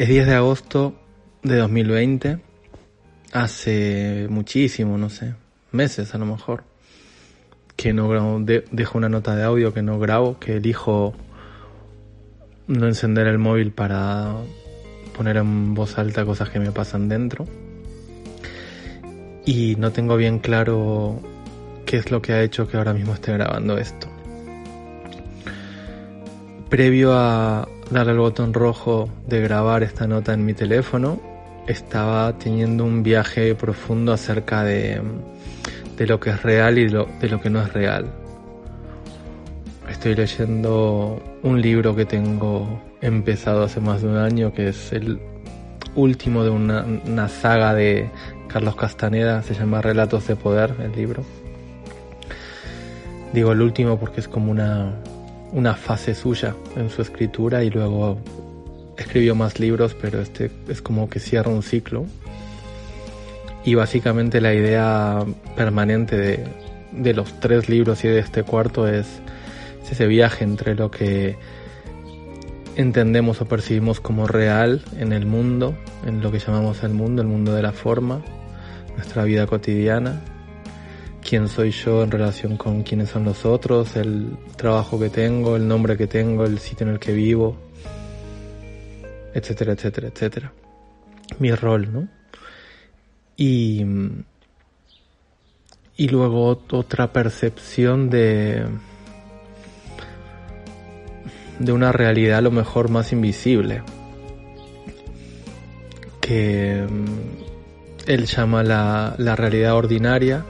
Es 10 de agosto de 2020, hace muchísimo, no sé, meses a lo mejor, que no grabo, dejo una nota de audio que no grabo, que elijo no encender el móvil para poner en voz alta cosas que me pasan dentro. Y no tengo bien claro qué es lo que ha hecho que ahora mismo esté grabando esto. Previo a darle el botón rojo de grabar esta nota en mi teléfono, estaba teniendo un viaje profundo acerca de, de lo que es real y de lo que no es real. Estoy leyendo un libro que tengo empezado hace más de un año, que es el último de una, una saga de Carlos Castaneda, se llama Relatos de Poder, el libro. Digo el último porque es como una, una fase suya en su escritura y luego escribió más libros, pero este es como que cierra un ciclo. Y básicamente la idea permanente de, de los tres libros y de este cuarto es, es ese viaje entre lo que entendemos o percibimos como real en el mundo, en lo que llamamos el mundo, el mundo de la forma, nuestra vida cotidiana, quién soy yo en relación con quiénes son los otros, el trabajo que tengo, el nombre que tengo, el sitio en el que vivo, etcétera, etcétera, etcétera. Mi rol, ¿no? Y, y luego otra percepción de, de una realidad a lo mejor más invisible, que mm, él llama la, la realidad ordinaria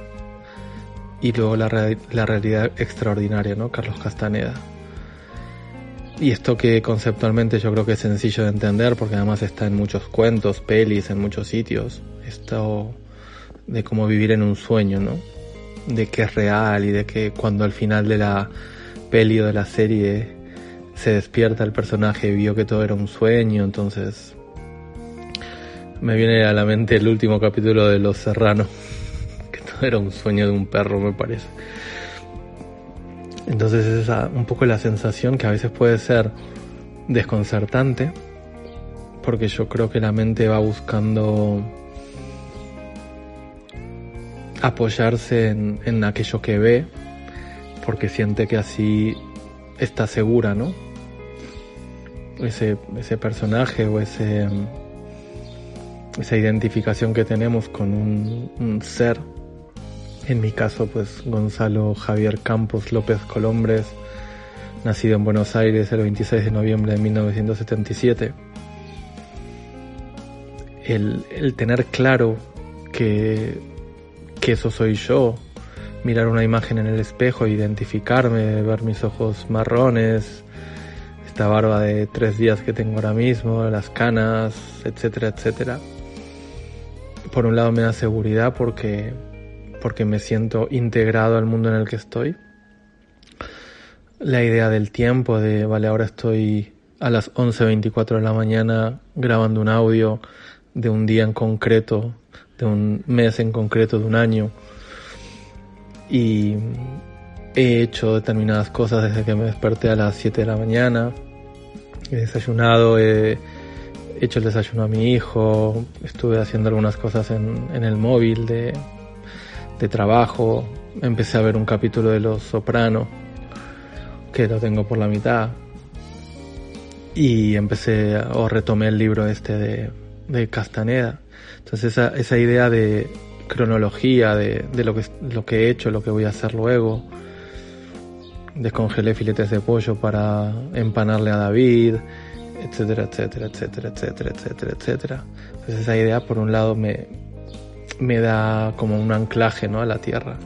y luego la, la realidad extraordinaria, ¿no? Carlos Castaneda. Y esto que conceptualmente yo creo que es sencillo de entender porque además está en muchos cuentos, pelis, en muchos sitios. Esto de cómo vivir en un sueño, ¿no? De que es real y de que cuando al final de la peli o de la serie se despierta el personaje y vio que todo era un sueño, entonces me viene a la mente el último capítulo de Los Serranos, era un sueño de un perro, me parece. Entonces es esa, un poco la sensación que a veces puede ser desconcertante, porque yo creo que la mente va buscando apoyarse en, en aquello que ve, porque siente que así está segura, ¿no? ese, ese personaje o ese, esa identificación que tenemos con un, ser. En mi caso, pues Gonzalo Javier Campos López Colombres, nacido en Buenos Aires el 26 de noviembre de 1977. El, el tener claro que, que eso soy yo, mirar una imagen en el espejo, identificarme, ver mis ojos marrones, esta barba de tres días que tengo ahora mismo, las canas, etcétera, etcétera. Por un lado me da seguridad porque, porque me siento integrado al mundo en el que estoy. La idea del tiempo, de, vale, ahora estoy a las 11.24 de la mañana grabando un audio de un día en concreto, de un mes en concreto, de un año. Y He hecho determinadas cosas desde que me desperté a las 7 de la mañana. He desayunado, he hecho el desayuno a mi hijo, estuve haciendo algunas cosas en, el móvil de, de trabajo. Empecé a ver un capítulo de Los Soprano, que lo tengo por la mitad. Y empecé o retomé el libro este de, de Castaneda. Entonces esa, esa idea de cronología de, de lo, que, lo que he hecho, lo que voy a hacer luego, descongelé filetes de pollo para empanarle a David, etcétera, etcétera, etcétera, etcétera, etcétera, etcétera. Pues esa idea por un lado me, me da como un anclaje ¿no? a la tierra.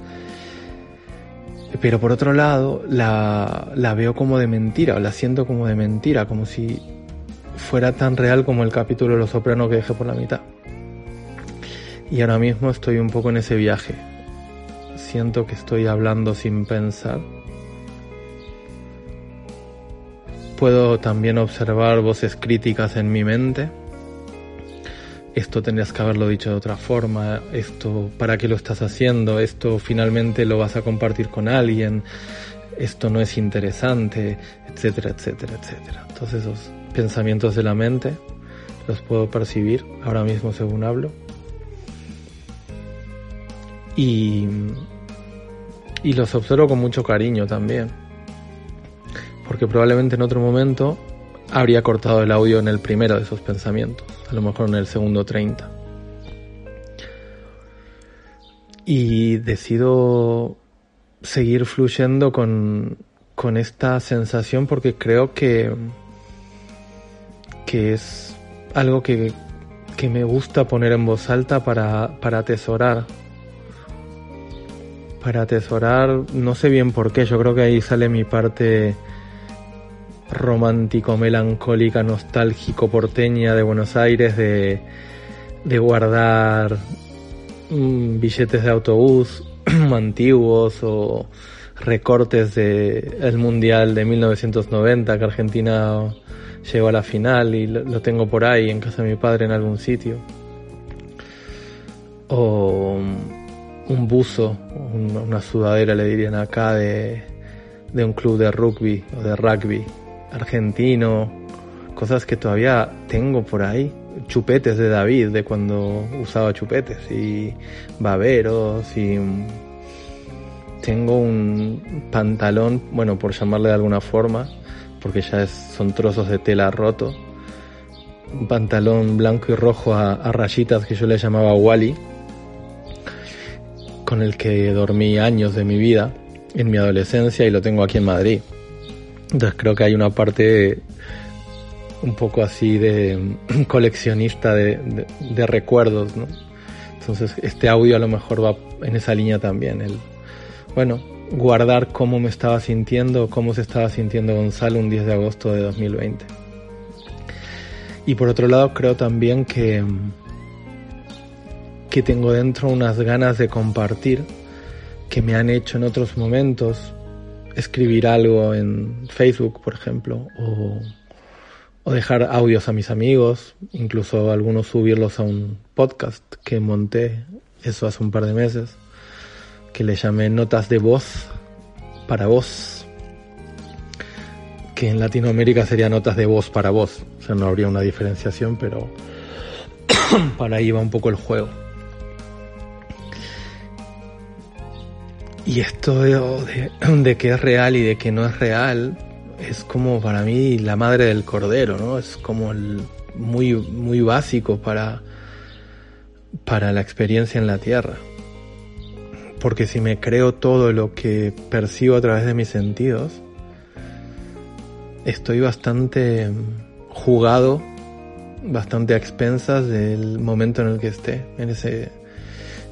Pero por otro lado la, la veo como de mentira, o la siento como de mentira, como si fuera tan real como el capítulo de Los Sopranos que dejé por la mitad. Y ahora mismo estoy un poco en ese viaje. Siento que estoy hablando sin pensar Puedo también observar voces críticas en mi mente. Esto tendrías que haberlo dicho de otra forma, esto, ¿para qué lo estás haciendo? Esto finalmente lo vas a compartir con alguien, esto no es interesante, etcétera, etcétera, etcétera. Todos esos pensamientos de la mente, los puedo percibir ahora mismo según hablo. Y, y los observo con mucho cariño también. Porque probablemente en otro momento habría cortado el audio en el primero de esos pensamientos, a lo mejor en el segundo 30. Y decido seguir fluyendo con, con esta sensación porque creo que, que es algo que, que me gusta poner en voz alta para, para atesorar. Para atesorar, no sé bien por qué, yo creo que ahí sale mi parte romántico, melancólica, nostálgico, porteña de Buenos Aires, de, de guardar mm, billetes de autobús antiguos o recortes de el mundial de 1990 que Argentina llegó a la final y lo, tengo por ahí en casa de mi padre en algún sitio. O un buzo una sudadera le dirían acá de, de un club de rugby o de rugby argentino cosas que todavía tengo por ahí chupetes de David de cuando usaba chupetes y baberos y tengo un pantalón, bueno, por llamarle de alguna forma, porque ya es, son trozos de tela roto. Un pantalón blanco y rojo a, rayitas que yo le llamaba Wally, con el que dormí años de mi vida en mi adolescencia y lo tengo aquí en Madrid. Entonces creo que hay una parte un poco así de coleccionista de, recuerdos, ¿no? Entonces este audio a lo mejor va en esa línea también, el bueno, guardar cómo me estaba sintiendo, cómo se estaba sintiendo Gonzalo un 10 de agosto de 2020. Y por otro lado, creo también que, que tengo dentro unas ganas de compartir que me han hecho en otros momentos escribir algo en Facebook, por ejemplo, o, dejar audios a mis amigos, incluso algunos subirlos a un podcast que monté, eso hace un par de meses que le llamé notas de voz para voz, que en Latinoamérica sería notas de voz para voz, o sea, no habría una diferenciación, pero para ahí va un poco el juego. Y esto de, de, que es real y de que no es real es como para mí la madre del cordero, ¿no? Es como el muy, muy básico para, para la experiencia en la tierra porque si me creo todo lo que percibo a través de mis sentidos, estoy bastante jugado, bastante a expensas del momento en el que esté, en ese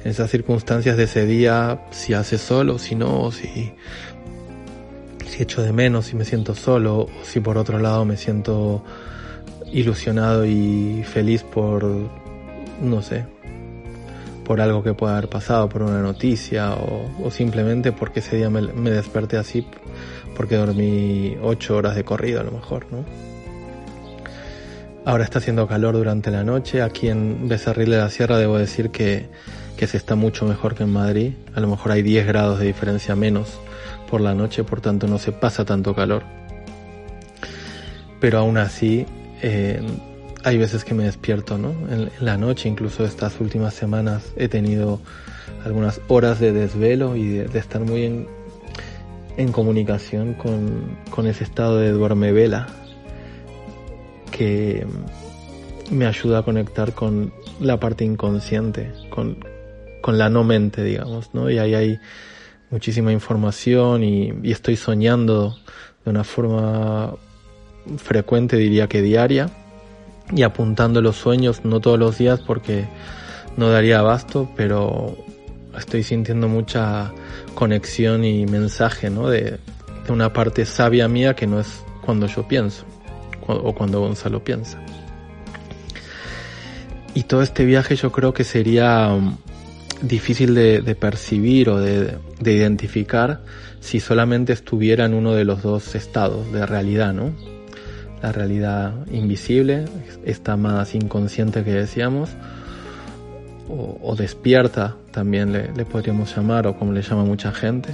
esas circunstancias de ese día, si hace solo, si no, si si echo de menos, si me siento solo, o si por otro lado me siento ilusionado y feliz por no sé, por algo que pueda haber pasado, por una noticia o, simplemente porque ese día me, desperté así porque dormí ocho horas de corrido a lo mejor, ¿no? Ahora está haciendo calor durante la noche. Aquí en Becerril de la Sierra debo decir que, que se está mucho mejor que en Madrid. A lo mejor hay 10 grados de diferencia menos por la noche, por tanto no se pasa tanto calor. Pero aún así, eh, hay veces que me despierto, ¿no? En, la noche, incluso estas últimas semanas he tenido algunas horas de desvelo y de, estar muy en, comunicación con, con, ese estado de duerme vela que me ayuda a conectar con la parte inconsciente, con, con la no mente, digamos, ¿no? Y ahí hay muchísima información y, estoy soñando de una forma frecuente, diría que diaria y apuntando los sueños, no todos los días porque no daría abasto, pero estoy sintiendo mucha conexión y mensaje, ¿no? De, una parte sabia mía que no es cuando yo pienso o cuando Gonzalo piensa. Y todo este viaje yo creo que sería um, difícil de, de percibir o de, de identificar si solamente estuviera en uno de los dos estados de realidad, ¿no? la realidad invisible, está más inconsciente que decíamos, o, despierta también le, podríamos llamar, o como le llama mucha gente,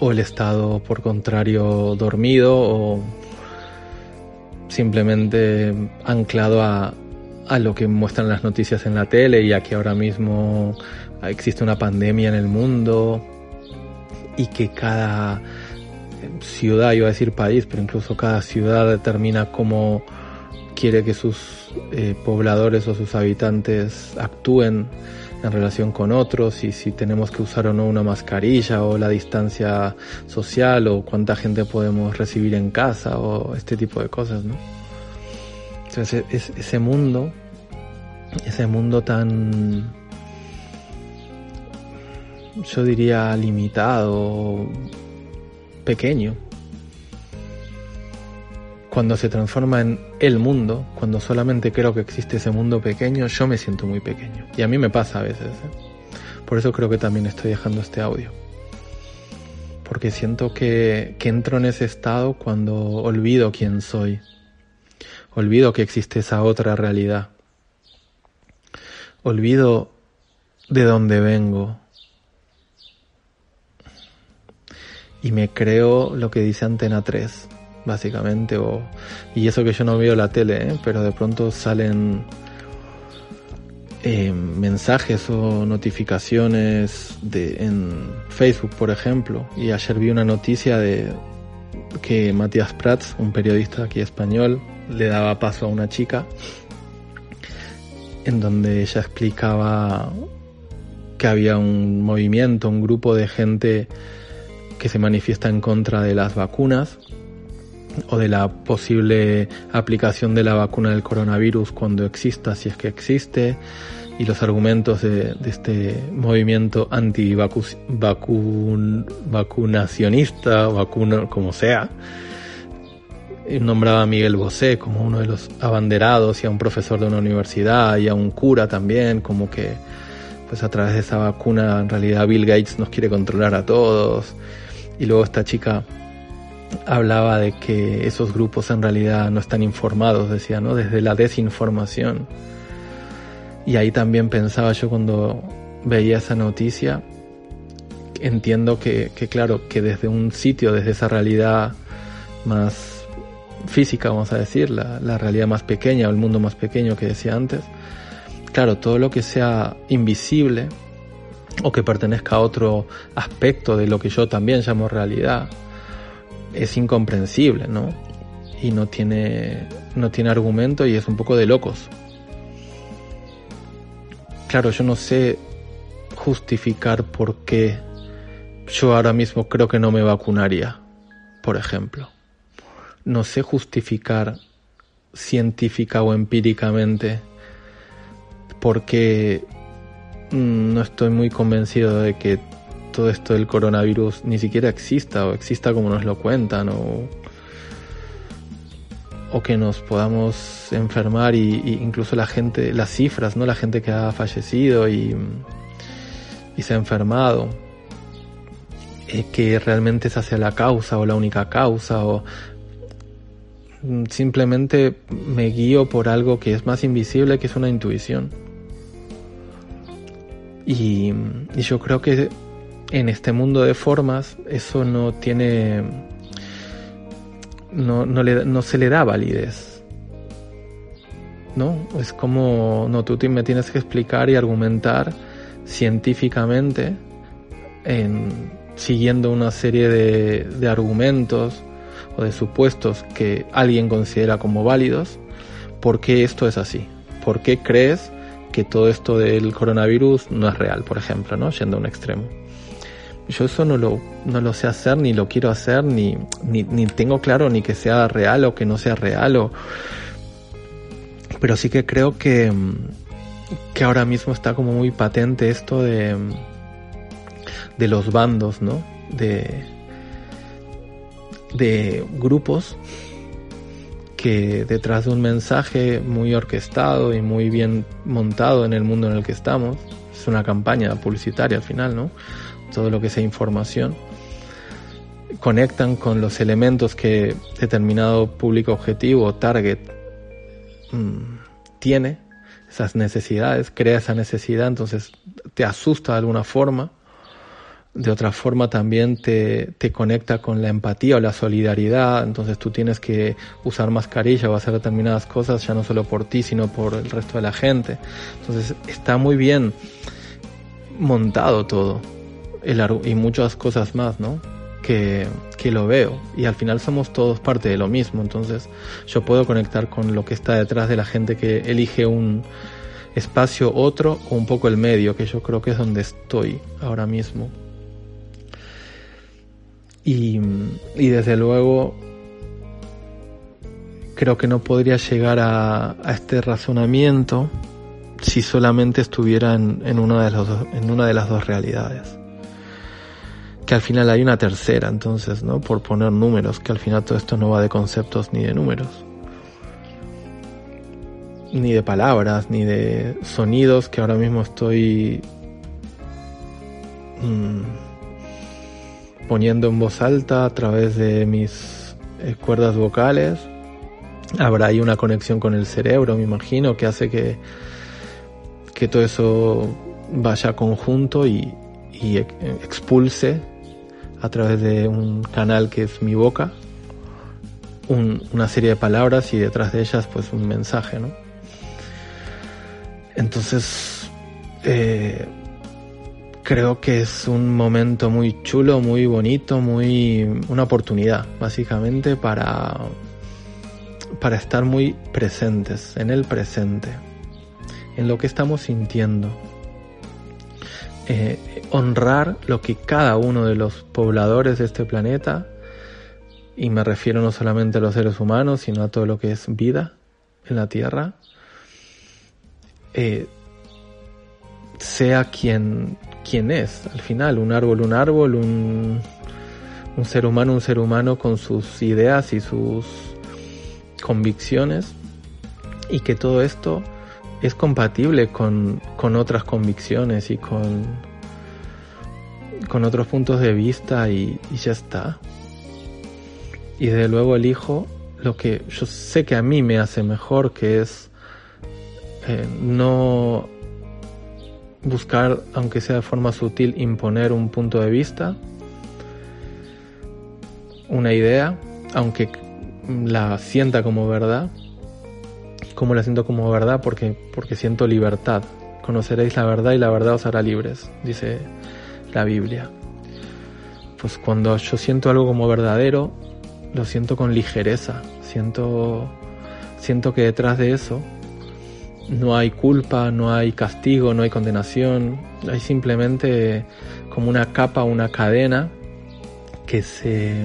o el estado por contrario dormido, o, simplemente anclado a, a lo que muestran las noticias en la tele y a que ahora mismo existe una pandemia en el mundo y que cada ciudad, iba a decir país, pero incluso cada ciudad determina cómo quiere que sus eh, pobladores o sus habitantes actúen en relación con otros y si tenemos que usar o no una mascarilla o la distancia social o cuánta gente podemos recibir en casa o este tipo de cosas, ¿no? Ese mundo, ese mundo tan, yo diría limitado, pequeño, cuando se transforma en el mundo, cuando solamente creo que existe ese mundo pequeño, yo me siento muy pequeño. Y a mí me pasa a veces. ¿eh? Por eso creo que también estoy dejando este audio. Porque siento que, que entro en ese estado cuando olvido quién soy. Olvido que existe esa otra realidad. Olvido de dónde vengo. Y me creo lo que dice Antena 3 básicamente, o, y eso que yo no veo la tele, ¿eh? pero de pronto salen eh, mensajes o notificaciones de, en Facebook, por ejemplo, y ayer vi una noticia de que Matías Prats, un periodista aquí español, le daba paso a una chica en donde ella explicaba que había un movimiento, un grupo de gente que se manifiesta en contra de las vacunas o de la posible aplicación de la vacuna del coronavirus cuando exista, si es que existe, y los argumentos de, este movimiento anti-vacunacionista, vacuna, como sea. Nombraba a Miguel Bosé como uno de los abanderados y a un profesor de una universidad y a un cura también, como que pues a través de esa vacuna en realidad Bill Gates nos quiere controlar a todos. Y luego esta chica hablaba de que esos grupos en realidad no están informados, decía, ¿no? Desde la desinformación. Y ahí también pensaba yo cuando veía esa noticia, entiendo que, claro, que desde un sitio, desde esa realidad más física, vamos a decir, la, la realidad más pequeña o el mundo más pequeño que decía antes, claro, todo lo que sea invisible o que pertenezca a otro aspecto de lo que yo también llamo realidad, es incomprensible, ¿no? Y no tiene, no tiene argumento y es un poco de locos. Claro, yo no sé justificar por qué yo ahora mismo creo que no me vacunaría, por ejemplo. No sé justificar científica o empíricamente por qué mm, no estoy muy convencido de que todo esto del coronavirus ni siquiera exista o exista como nos lo cuentan o, o que nos podamos enfermar y, incluso la gente, las cifras, ¿no? La gente que ha fallecido y, y se ha enfermado, eh, que realmente esa sea la causa o la única causa o simplemente me guío por algo que es más invisible que es una intuición. Y, y yo creo que en este mundo de formas eso no tiene no, no, le, no se le da validez no es como no tú me tienes que explicar y argumentar científicamente en, siguiendo una serie de, de argumentos o de supuestos que alguien considera como válidos por qué esto es así por qué crees que todo esto del coronavirus no es real por ejemplo no yendo a un extremo yo eso no lo, no lo sé hacer, ni lo quiero hacer, ni, ni, ni tengo claro ni que sea real o que no sea real. O... Pero sí que creo que, que ahora mismo está como muy patente esto de, de los bandos, ¿no? De, de grupos que detrás de un mensaje muy orquestado y muy bien montado en el mundo en el que estamos, es una campaña publicitaria al final, ¿no? todo lo que sea información, conectan con los elementos que determinado público objetivo o target mm, tiene, esas necesidades, crea esa necesidad, entonces te asusta de alguna forma, de otra forma también te, te, conecta con la empatía o la solidaridad, entonces tú tienes que usar mascarilla o hacer determinadas cosas ya no solo por ti, sino por el resto de la gente. Entonces está muy bien montado todo el, y muchas cosas más, ¿no? Que, que lo veo y al final somos todos parte de lo mismo, entonces yo puedo conectar con lo que está detrás de la gente que elige un espacio otro o un poco el medio, que yo creo que es donde estoy ahora mismo. Y, desde luego creo que no podría llegar a, este razonamiento si solamente estuviera en, una de las en una de las dos realidades. Que al final hay una tercera, entonces, ¿no? Por poner números, que al final todo esto no va de conceptos ni de números. Ni de palabras, ni de sonidos que ahora mismo estoy... Mmm, poniendo en voz alta a través de mis eh, cuerdas vocales. Habrá ahí una conexión con el cerebro, me imagino, que hace que, que todo eso vaya conjunto y, expulse a través de un canal que es mi boca una serie de palabras y detrás de ellas pues un mensaje, ¿no? Entonces, eh, creo que es un momento muy chulo, muy bonito, muy una oportunidad básicamente para para estar muy presentes en el presente, en lo que estamos sintiendo. Eh, honrar lo que cada uno de los pobladores de este planeta, y me refiero no solamente a los seres humanos, sino a todo lo que es vida en la Tierra, eh, sea quien quién es al final, un árbol, un árbol, un, un ser humano, un ser humano con sus ideas y sus convicciones y que todo esto es compatible con, con otras convicciones y con, con otros puntos de vista y, ya está. Y desde luego elijo lo que yo sé que a mí me hace mejor, que es eh, no buscar, aunque sea de forma sutil, imponer un punto de vista, una idea, aunque la sienta como verdad. como la siento como verdad? Porque, porque siento libertad. Conoceréis la verdad y la verdad os hará libres, dice la Biblia. Pues cuando yo siento algo como verdadero, lo siento con ligereza. Siento, siento que detrás de eso no hay culpa, no hay castigo, no hay condenación, hay simplemente como una capa, una cadena que se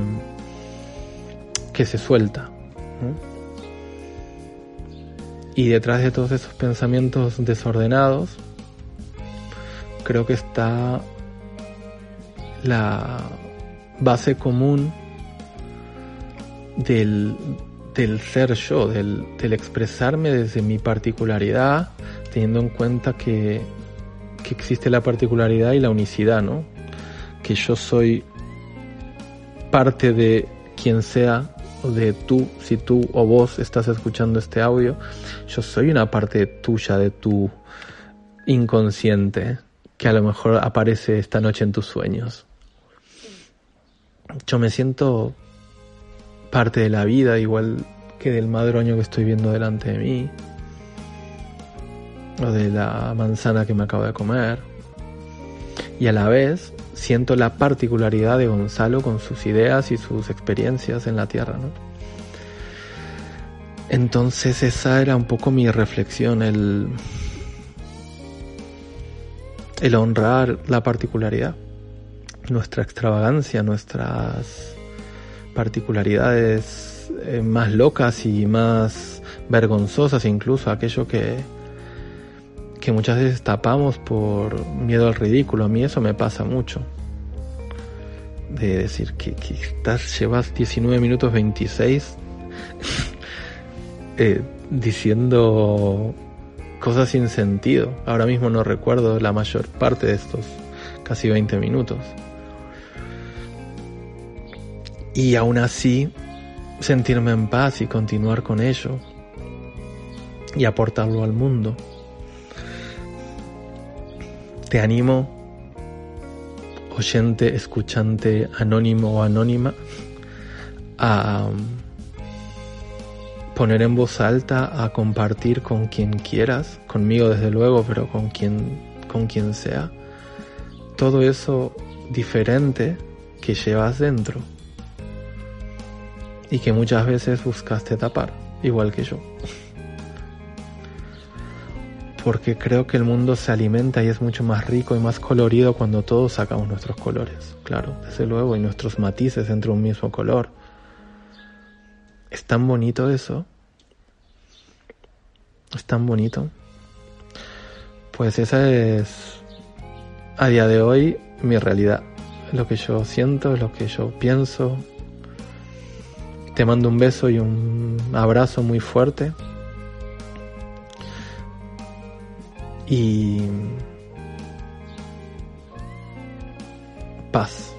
que se suelta. Y detrás de todos esos pensamientos desordenados, creo que está la base común del, del ser yo, del, expresarme desde mi particularidad, teniendo en cuenta que, que existe la particularidad y la unicidad, ¿no? Que yo soy parte de quien sea, de tú, si tú o vos estás escuchando este audio, yo soy una parte tuya de tu inconsciente que a lo mejor aparece esta noche en tus sueños. Yo me siento parte de la vida, igual que del madroño que estoy viendo delante de mí, o de la manzana que me acabo de comer. Y a la vez siento la particularidad de Gonzalo con sus ideas y sus experiencias en la tierra, ¿no? Entonces esa era un poco mi reflexión, el, el honrar la particularidad, nuestra extravagancia, nuestras particularidades eh, más locas y más vergonzosas incluso, aquello que, que muchas veces tapamos por miedo al ridículo. A mí eso me pasa mucho. De decir que, estás, llevas 19 minutos 26 eh, diciendo cosas sin sentido. Ahora mismo no recuerdo la mayor parte de estos casi 20 minutos y aún así sentirme en paz y continuar con ello y aportarlo al mundo. Te animo oyente, escuchante, anónimo o anónima, a poner en voz alta, a compartir con quien quieras, conmigo desde luego, pero con quien, con quien sea, todo eso diferente que llevas dentro y que muchas veces buscaste tapar, igual que yo. Porque creo que el mundo se alimenta y es mucho más rico y más colorido cuando todos sacamos nuestros colores, claro, desde luego, y nuestros matices entre un mismo color es tan bonito eso. Es tan bonito. Pues esa es a día de hoy mi realidad. Lo que yo siento, lo que yo pienso. Te mando un beso y un abrazo muy fuerte. Y paz.